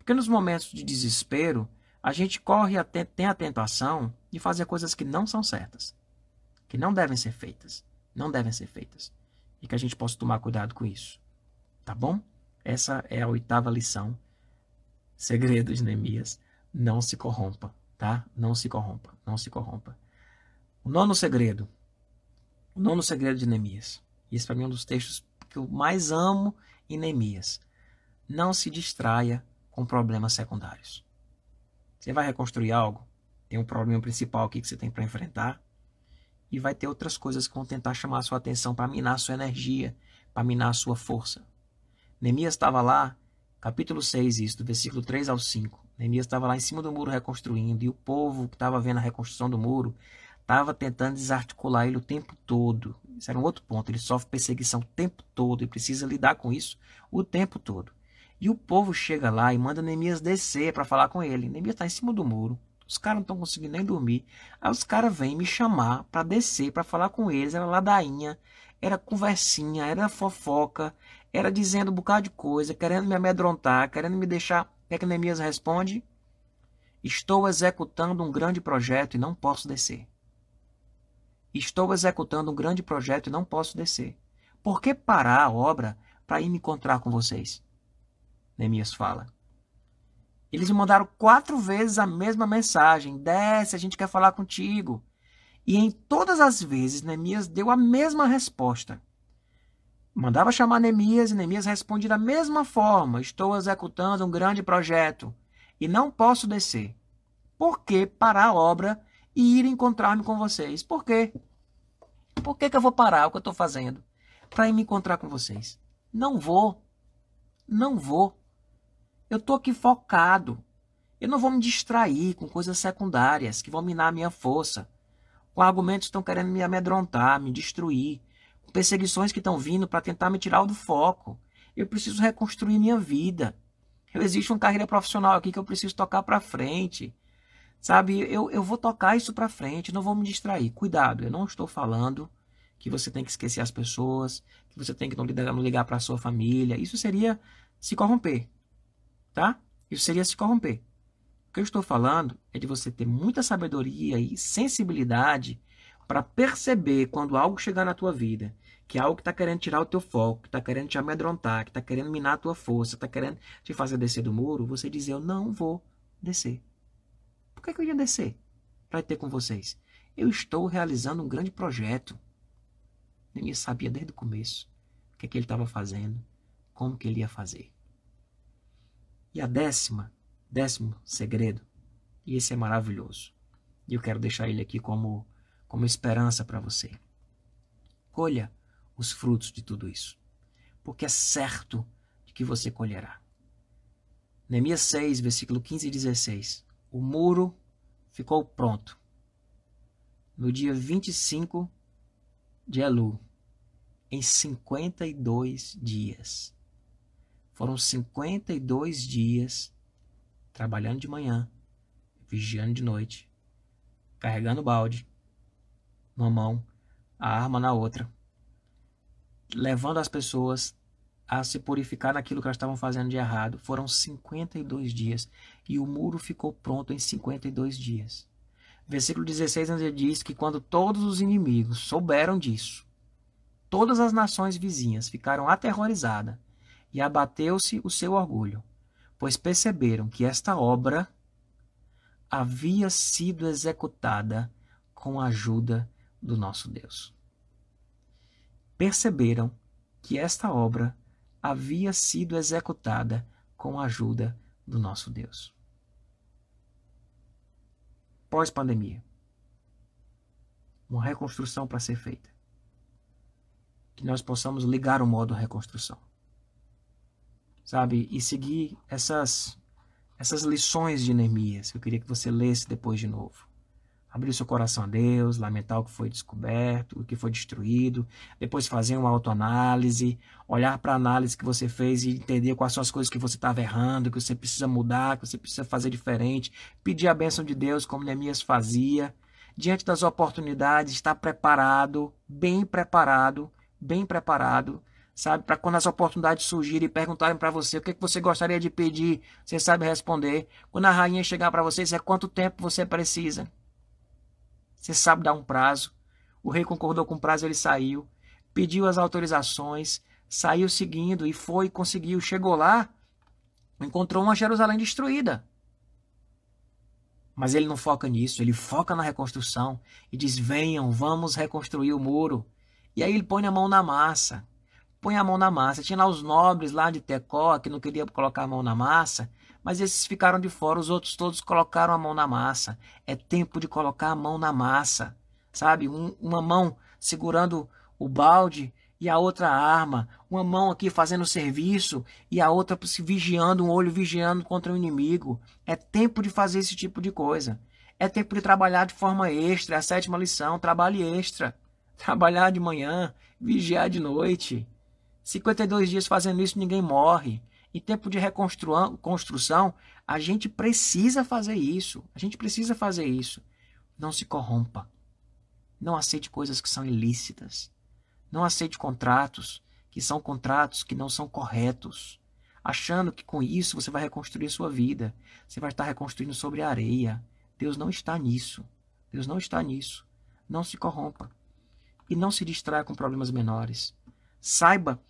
porque nos momentos de desespero, a gente corre a tem a tentação de fazer coisas que não são certas, que não devem ser feitas, não devem ser feitas, e que a gente possa tomar cuidado com isso. Tá bom? Essa é a oitava lição. Segredo de Neemias: não se corrompa, tá? Não se corrompa, não se corrompa. O nono segredo. O nono segredo de Neemias. Esse para mim é um dos textos que eu mais amo em Neemias. Não se distraia com problemas secundários. Você vai reconstruir algo, tem um problema principal aqui que você tem para enfrentar, e vai ter outras coisas que vão tentar chamar a sua atenção para minar a sua energia, para minar a sua força. Neemias estava lá, capítulo 6, isso, do versículo 3 ao 5. Neemias estava lá em cima do muro reconstruindo, e o povo que estava vendo a reconstrução do muro estava tentando desarticular ele o tempo todo. Isso era um outro ponto. Ele sofre perseguição o tempo todo e precisa lidar com isso o tempo todo. E o povo chega lá e manda Neemias descer para falar com ele. Neemias está em cima do muro. Os caras não estão conseguindo nem dormir. Aí os caras vêm me chamar para descer, para falar com eles. Era ladainha, era conversinha, era fofoca, era dizendo um bocado de coisa, querendo me amedrontar, querendo me deixar. O que é que Neemias responde? Estou executando um grande projeto e não posso descer. Estou executando um grande projeto e não posso descer. Por que parar a obra para ir me encontrar com vocês? Neemias fala. Eles me mandaram quatro vezes a mesma mensagem: desce, a gente quer falar contigo. E em todas as vezes, Neemias deu a mesma resposta. Mandava chamar Neemias e Neemias respondia da mesma forma: Estou executando um grande projeto e não posso descer. Por que parar a obra e ir encontrar-me com vocês. Por quê? Por que, que eu vou parar o que eu estou fazendo para ir me encontrar com vocês? Não vou. Não vou. Eu estou aqui focado. Eu não vou me distrair com coisas secundárias que vão minar a minha força, com argumentos que estão querendo me amedrontar, me destruir, com perseguições que estão vindo para tentar me tirar do foco. Eu preciso reconstruir minha vida. Eu existe uma carreira profissional aqui que eu preciso tocar para frente. Sabe, eu, eu vou tocar isso para frente, não vou me distrair. Cuidado, eu não estou falando que você tem que esquecer as pessoas, que você tem que não ligar, não ligar para sua família. Isso seria se corromper, tá? Isso seria se corromper. O que eu estou falando é de você ter muita sabedoria e sensibilidade para perceber quando algo chegar na tua vida, que é algo que está querendo tirar o teu foco, que está querendo te amedrontar, que está querendo minar a tua força, está querendo te fazer descer do muro, você dizer, eu não vou descer que, é que eu ia descer para ter com vocês? Eu estou realizando um grande projeto. Neemias sabia desde o começo o que, é que ele estava fazendo, como que ele ia fazer. E a décima, décimo segredo, e esse é maravilhoso, e eu quero deixar ele aqui como, como esperança para você. Colha os frutos de tudo isso, porque é certo de que você colherá. Neemias 6, versículo 15 e 16 o muro ficou pronto no dia 25 de Elu, em 52 dias. Foram 52 dias trabalhando de manhã, vigiando de noite, carregando balde numa mão, a arma na outra, levando as pessoas a se purificar naquilo que elas estavam fazendo de errado. Foram 52 dias e o muro ficou pronto em 52 dias. Versículo 16 ainda diz que quando todos os inimigos souberam disso, todas as nações vizinhas ficaram aterrorizadas e abateu-se o seu orgulho, pois perceberam que esta obra havia sido executada com a ajuda do nosso Deus. Perceberam que esta obra havia sido executada com a ajuda do nosso Deus. Pós-pandemia, uma reconstrução para ser feita. Que nós possamos ligar o modo reconstrução. Sabe? E seguir essas, essas lições de Neemias, que eu queria que você lesse depois de novo abrir seu coração a Deus, lamentar o que foi descoberto, o que foi destruído, depois fazer uma autoanálise, olhar para a análise que você fez e entender quais são as coisas que você estava errando, que você precisa mudar, que você precisa fazer diferente, pedir a bênção de Deus como Neemias fazia, diante das oportunidades, estar preparado, bem preparado, bem preparado, sabe? Para quando as oportunidades surgirem e perguntarem para você o que, que você gostaria de pedir, você sabe responder. Quando a rainha chegar para você, é quanto tempo você precisa. Você sabe dar um prazo. O rei concordou com o prazo, ele saiu, pediu as autorizações, saiu seguindo e foi, conseguiu, chegou lá, encontrou uma Jerusalém destruída. Mas ele não foca nisso, ele foca na reconstrução e diz: venham, vamos reconstruir o muro. E aí ele põe a mão na massa. Põe a mão na massa. Tinha lá os nobres lá de Tecó que não queriam colocar a mão na massa, mas esses ficaram de fora, os outros todos colocaram a mão na massa. É tempo de colocar a mão na massa, sabe? Um, uma mão segurando o balde e a outra arma, uma mão aqui fazendo serviço e a outra se vigiando, um olho vigiando contra o inimigo. É tempo de fazer esse tipo de coisa. É tempo de trabalhar de forma extra. É a sétima lição, trabalhe extra. Trabalhar de manhã, vigiar de noite. 52 dias fazendo isso, ninguém morre. Em tempo de reconstrução, a gente precisa fazer isso. A gente precisa fazer isso. Não se corrompa. Não aceite coisas que são ilícitas. Não aceite contratos que são contratos que não são corretos, achando que com isso você vai reconstruir sua vida. Você vai estar reconstruindo sobre a areia. Deus não está nisso. Deus não está nisso. Não se corrompa. E não se distraia com problemas menores. Saiba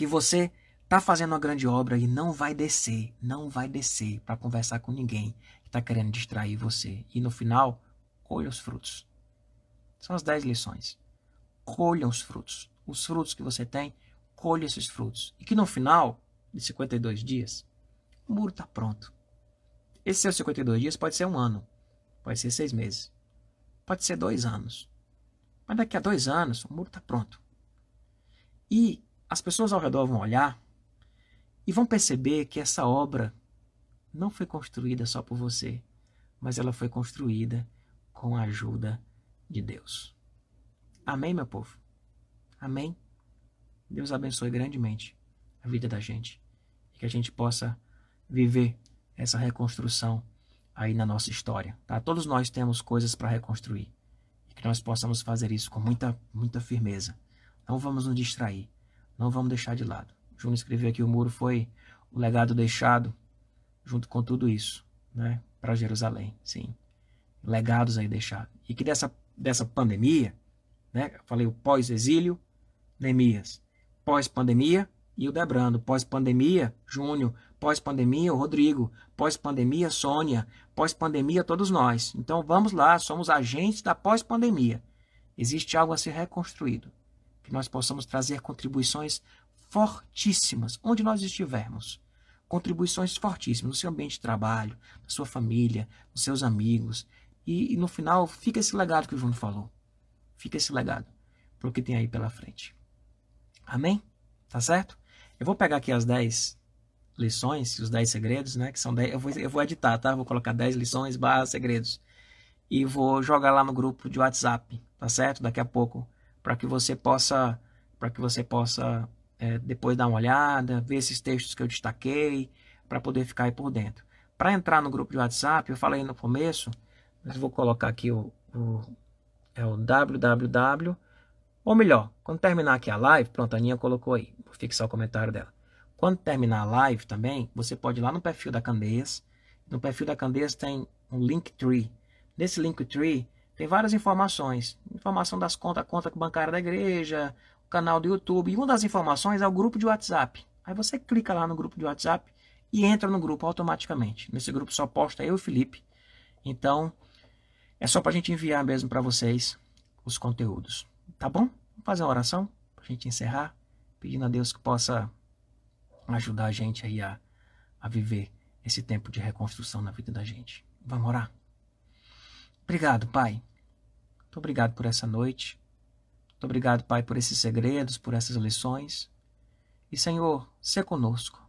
que você está fazendo uma grande obra e não vai descer, não vai descer para conversar com ninguém que está querendo distrair você. E no final, colha os frutos. São as dez lições colha os frutos. Os frutos que você tem, colha esses frutos. E que no final de 52 dias, o muro está pronto. Esses seus 52 dias pode ser um ano, pode ser seis meses, pode ser dois anos. Mas daqui a dois anos, o muro está pronto. E as pessoas ao redor vão olhar e vão perceber que essa obra não foi construída só por você, mas ela foi construída com a ajuda de Deus. Amém, meu povo? Amém? Deus abençoe grandemente a vida da gente e que a gente possa viver essa reconstrução aí na nossa história, tá? Todos nós temos coisas para reconstruir e que nós possamos fazer isso com muita, muita firmeza. Não vamos nos distrair, não vamos deixar de lado. Júnior escreveu aqui o muro foi o legado deixado junto com tudo isso, né, para Jerusalém, sim. Legados aí deixados. E que dessa dessa pandemia né? Eu falei o pós-exílio, Neemias. Pós-pandemia, e o Debrando. Pós-pandemia, Júnior. Pós-pandemia, o Rodrigo. Pós-pandemia, Sônia. Pós-pandemia, todos nós. Então vamos lá, somos agentes da pós-pandemia. Existe algo a ser reconstruído. Que nós possamos trazer contribuições fortíssimas onde nós estivermos. Contribuições fortíssimas no seu ambiente de trabalho, na sua família, nos seus amigos. E, e no final fica esse legado que o Júnior falou. Fica esse legado para o que tem aí pela frente. Amém? Tá certo? Eu vou pegar aqui as 10 lições, os 10 segredos, né? Que são 10, eu, vou, eu vou editar, tá? Vou colocar 10 lições barra segredos. E vou jogar lá no grupo de WhatsApp, tá certo? Daqui a pouco. Para que você possa. Para que você possa é, depois dar uma olhada, ver esses textos que eu destaquei, para poder ficar aí por dentro. Para entrar no grupo de WhatsApp, eu falei no começo, mas vou colocar aqui o, o é o www. Ou melhor, quando terminar aqui a live, pronto, a Aninha colocou aí. Vou fixar o comentário dela. Quando terminar a live também, você pode ir lá no perfil da Candeias. No perfil da Candeias tem um Linktree. Nesse Linktree tem várias informações. Informação das contas, conta bancária da igreja, o canal do YouTube. E uma das informações é o grupo de WhatsApp. Aí você clica lá no grupo de WhatsApp e entra no grupo automaticamente. Nesse grupo só posta eu e o Felipe. Então, é só para a gente enviar mesmo para vocês os conteúdos. Tá bom? Vamos fazer uma oração para a gente encerrar, pedindo a Deus que possa ajudar a gente aí a, a viver esse tempo de reconstrução na vida da gente. Vamos orar? Obrigado, Pai. Muito obrigado por essa noite. Muito obrigado, Pai, por esses segredos, por essas lições. E, Senhor, se conosco.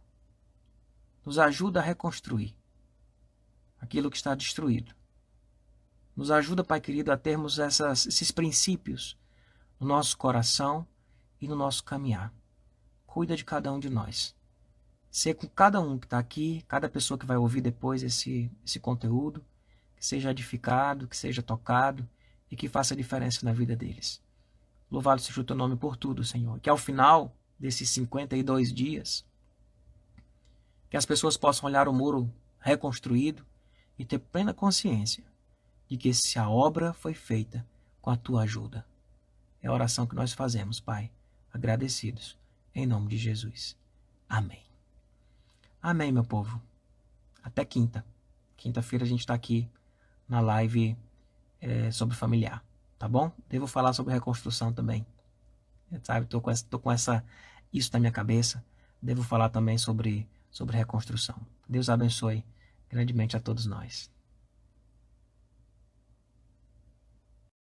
Nos ajuda a reconstruir aquilo que está destruído. Nos ajuda, Pai querido, a termos essas, esses princípios no nosso coração e no nosso caminhar. Cuida de cada um de nós. Ser com cada um que está aqui, cada pessoa que vai ouvir depois esse, esse conteúdo, que seja edificado, que seja tocado e que faça diferença na vida deles. Louvado seja o teu nome por tudo, Senhor. Que ao final desses 52 dias, que as pessoas possam olhar o muro reconstruído e ter plena consciência de que se a obra foi feita com a tua ajuda. É a oração que nós fazemos, Pai, agradecidos, em nome de Jesus. Amém. Amém, meu povo. Até quinta. Quinta-feira a gente está aqui na live é, sobre familiar, tá bom? Devo falar sobre reconstrução também. Sabe, tô com essa, tô com essa isso na minha cabeça. Devo falar também sobre sobre reconstrução. Deus abençoe grandemente a todos nós.